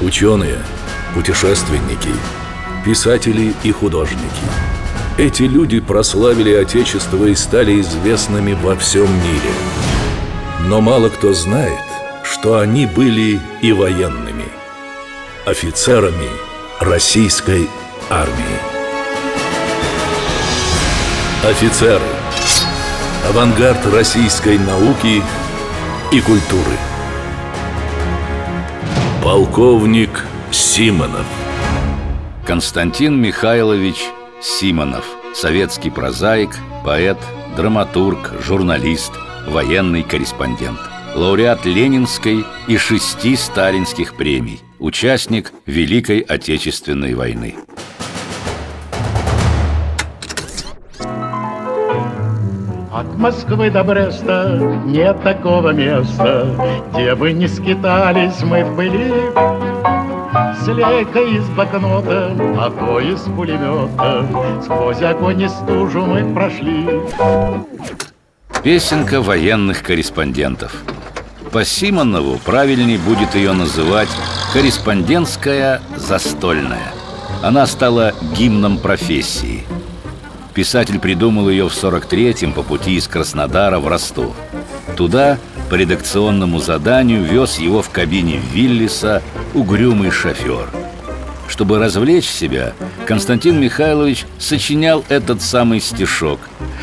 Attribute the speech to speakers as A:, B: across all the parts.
A: Ученые, путешественники, писатели и художники. Эти люди прославили Отечество и стали известными во всем мире. Но мало кто знает, что они были и военными, офицерами российской армии. Офицеры. Авангард российской науки и культуры. Полковник Симонов.
B: Константин Михайлович Симонов. Советский прозаик, поэт, драматург, журналист, военный корреспондент. Лауреат Ленинской и шести сталинских премий. Участник Великой Отечественной войны.
C: От Москвы до Бреста нет такого места, Где бы не скитались мы в пыли. Слейка из блокнота, а то из пулемета, Сквозь огонь и стужу мы прошли.
B: Песенка военных корреспондентов. По Симонову правильнее будет ее называть «корреспондентская застольная». Она стала гимном профессии – Писатель придумал ее в 43-м по пути из Краснодара в Ростов. Туда по редакционному заданию вез его в кабине Виллиса угрюмый шофер. Чтобы развлечь себя, Константин Михайлович сочинял этот самый стишок,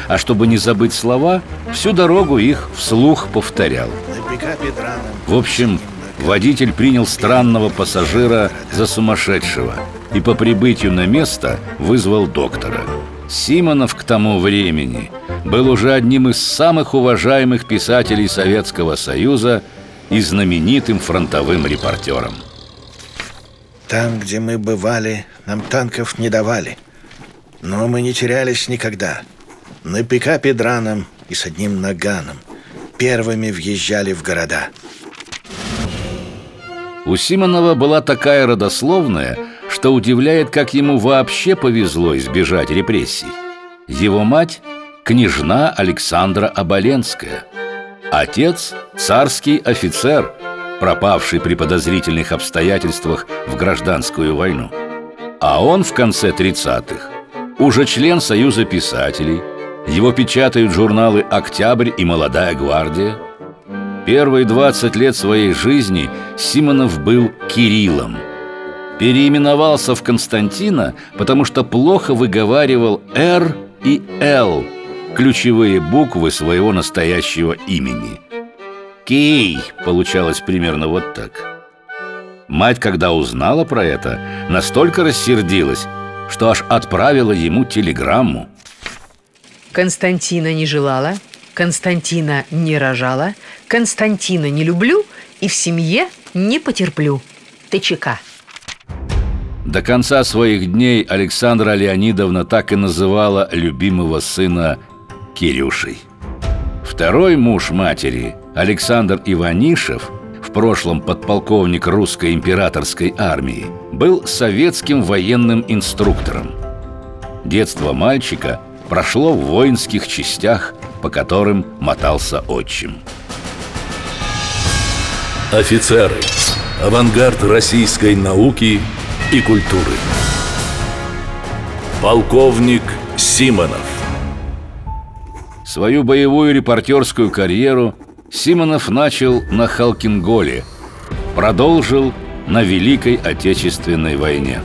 B: а чтобы не забыть слова, всю дорогу их вслух повторял. В общем, водитель принял странного пассажира за сумасшедшего и по прибытию на место вызвал доктора – Симонов к тому времени был уже одним из самых уважаемых писателей Советского Союза и знаменитым фронтовым репортером.
D: Там, где мы бывали, нам танков не давали. Но мы не терялись никогда. На пикапе драном и с одним наганом первыми въезжали в города.
B: У Симонова была такая родословная – что удивляет, как ему вообще повезло избежать репрессий. Его мать – княжна Александра Оболенская. Отец – царский офицер, пропавший при подозрительных обстоятельствах в гражданскую войну. А он в конце 30-х уже член Союза писателей, его печатают журналы «Октябрь» и «Молодая гвардия». Первые 20 лет своей жизни Симонов был Кириллом – Переименовался в Константина, потому что плохо выговаривал «Р» и «Л» ключевые буквы своего настоящего имени. «Кей» получалось примерно вот так. Мать, когда узнала про это, настолько рассердилась, что аж отправила ему телеграмму.
E: Константина не желала, Константина не рожала, Константина не люблю и в семье не потерплю. ТЧК.
B: До конца своих дней Александра Леонидовна так и называла любимого сына Кирюшей. Второй муж матери, Александр Иванишев, в прошлом подполковник русской императорской армии, был советским военным инструктором. Детство мальчика прошло в воинских частях, по которым мотался отчим.
A: Офицеры. Авангард российской науки – и культуры. Полковник Симонов
B: Свою боевую репортерскую карьеру Симонов начал на Халкинголе, продолжил на Великой Отечественной войне.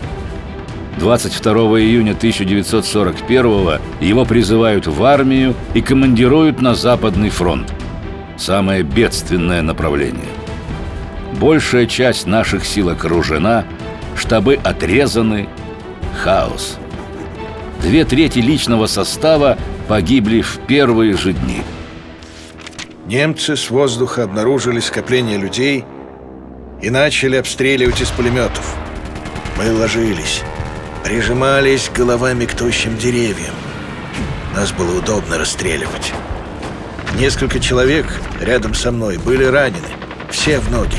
B: 22 июня 1941 его призывают в армию и командируют на Западный фронт. Самое бедственное направление. Большая часть наших сил окружена – штабы отрезаны, хаос. Две трети личного состава погибли в первые же дни.
D: Немцы с воздуха обнаружили скопление людей и начали обстреливать из пулеметов. Мы ложились, прижимались головами к тощим деревьям. Нас было удобно расстреливать. Несколько человек рядом со мной были ранены, все в ноги,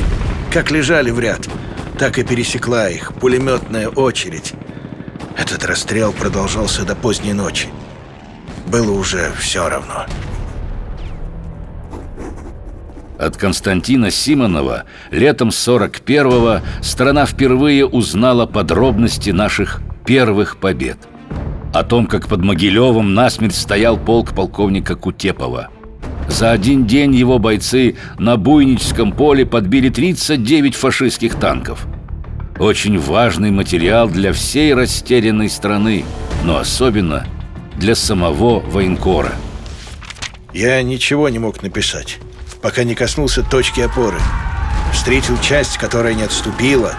D: как лежали в ряд – так и пересекла их пулеметная очередь. Этот расстрел продолжался до поздней ночи. Было уже все равно.
B: От Константина Симонова летом 41-го страна впервые узнала подробности наших первых побед. О том, как под Могилевым насмерть стоял полк полковника Кутепова. За один день его бойцы на Буйническом поле подбили 39 фашистских танков. Очень важный материал для всей растерянной страны, но особенно для самого военкора.
D: Я ничего не мог написать пока не коснулся точки опоры. Встретил часть, которая не отступила,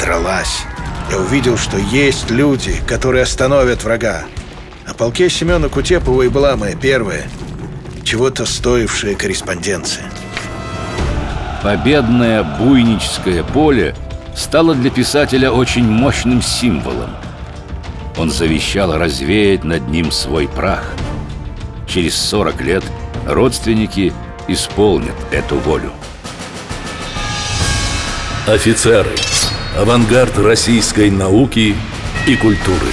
D: дралась. Я увидел, что есть люди, которые остановят врага. О полке Семена Кутепова и была моя первая, чего-то стоившая корреспонденция.
B: Победное буйническое поле стало для писателя очень мощным символом. Он завещал развеять над ним свой прах. Через 40 лет родственники – исполнят эту волю.
A: Офицеры. Авангард российской науки и культуры.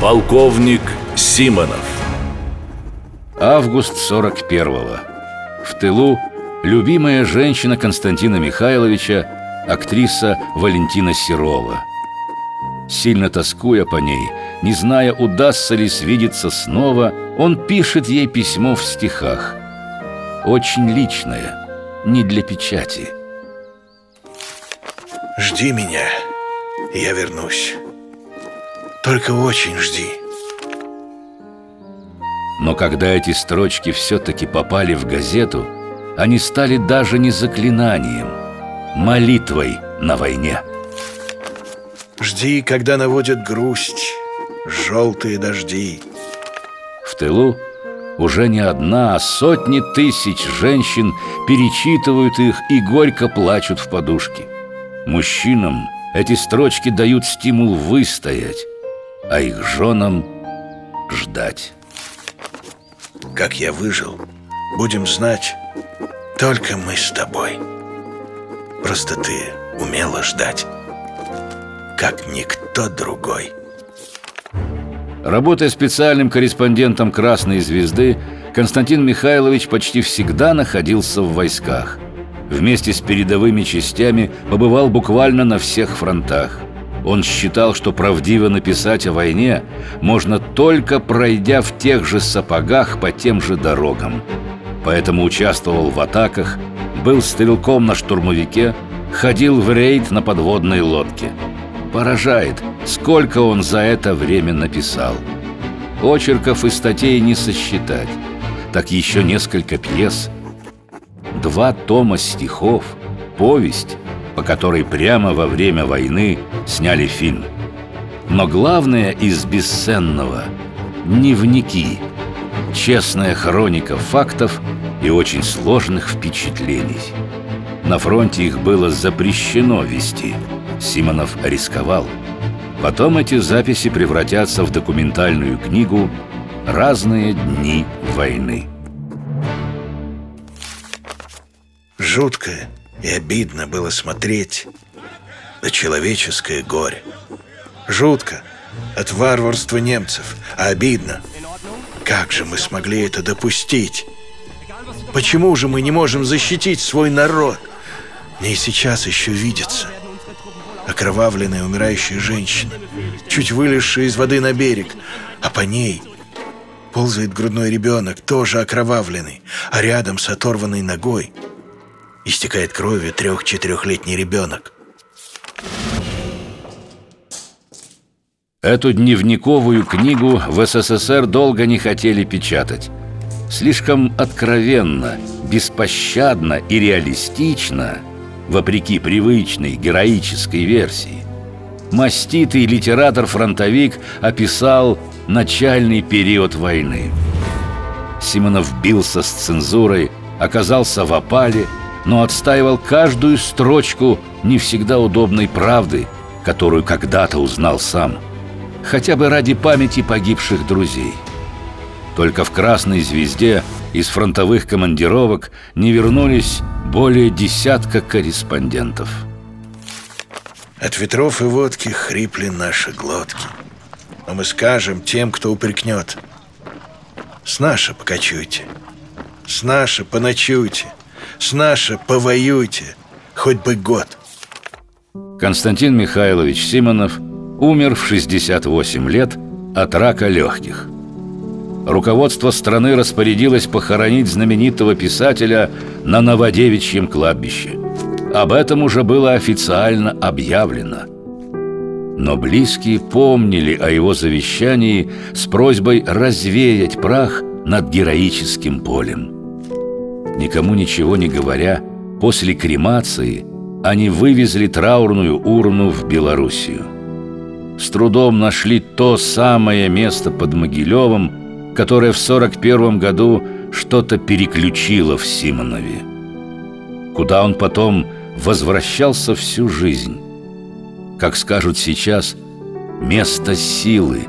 A: Полковник Симонов.
B: Август 41-го. В тылу любимая женщина Константина Михайловича, актриса Валентина Серова. Сильно тоскуя по ней, не зная, удастся ли свидеться снова, он пишет ей письмо в стихах. Очень личное, не для печати.
D: Жди меня, я вернусь. Только очень жди.
B: Но когда эти строчки все-таки попали в газету, они стали даже не заклинанием, молитвой на войне.
D: Жди, когда наводят грусть, желтые дожди.
B: В тылу уже не одна, а сотни тысяч женщин перечитывают их и горько плачут в подушки. Мужчинам эти строчки дают стимул выстоять, а их женам ждать.
D: Как я выжил, будем знать только мы с тобой. Просто ты умела ждать, как никто другой.
B: Работая специальным корреспондентом «Красной звезды», Константин Михайлович почти всегда находился в войсках. Вместе с передовыми частями побывал буквально на всех фронтах. Он считал, что правдиво написать о войне можно только пройдя в тех же сапогах по тем же дорогам. Поэтому участвовал в атаках, был стрелком на штурмовике, ходил в рейд на подводной лодке – Поражает, сколько он за это время написал. Очерков и статей не сосчитать. Так еще несколько пьес. Два тома стихов, повесть, по которой прямо во время войны сняли фильм. Но главное из бесценного – дневники, честная хроника фактов и очень сложных впечатлений. На фронте их было запрещено вести – Симонов рисковал. Потом эти записи превратятся в документальную книгу «Разные дни войны».
D: Жутко и обидно было смотреть на человеческое горе. Жутко от варварства немцев, а обидно. Как же мы смогли это допустить? Почему же мы не можем защитить свой народ? Мне и сейчас еще видится – окровавленная умирающая женщина, чуть вылезшая из воды на берег, а по ней ползает грудной ребенок, тоже окровавленный, а рядом с оторванной ногой истекает кровью трех-четырехлетний ребенок.
B: Эту дневниковую книгу в СССР долго не хотели печатать. Слишком откровенно, беспощадно и реалистично – вопреки привычной героической версии. Маститый литератор-фронтовик описал начальный период войны. Симонов бился с цензурой, оказался в опале, но отстаивал каждую строчку не всегда удобной правды, которую когда-то узнал сам, хотя бы ради памяти погибших друзей. Только в «Красной звезде» из фронтовых командировок не вернулись более десятка корреспондентов.
D: От ветров и водки хрипли наши глотки. Но мы скажем тем, кто упрекнет. С наша покачуйте. С наше поночуйте, с наше повоюйте, хоть бы год.
B: Константин Михайлович Симонов умер в 68 лет от рака легких. Руководство страны распорядилось похоронить знаменитого писателя на Новодевичьем кладбище. Об этом уже было официально объявлено. Но близкие помнили о его завещании с просьбой развеять прах над героическим полем. Никому ничего не говоря, после кремации они вывезли траурную урну в Белоруссию. С трудом нашли то самое место под Могилевым, которое в 41 году что-то переключило в Симонове. Куда он потом возвращался всю жизнь. Как скажут сейчас, место силы,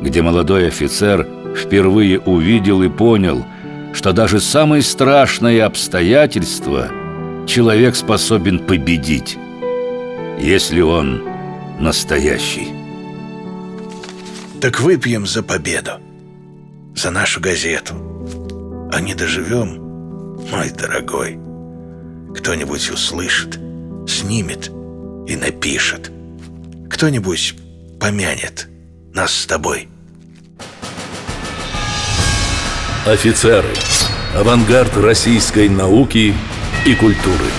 B: где молодой офицер впервые увидел и понял, что даже самые страшные обстоятельства человек способен победить, если он настоящий.
D: Так выпьем за победу, за нашу газету. А не доживем, мой дорогой. Кто-нибудь услышит, снимет и напишет. Кто-нибудь помянет нас с тобой.
A: Офицеры. Авангард российской науки и культуры.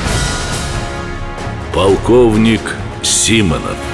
A: Полковник Симонов.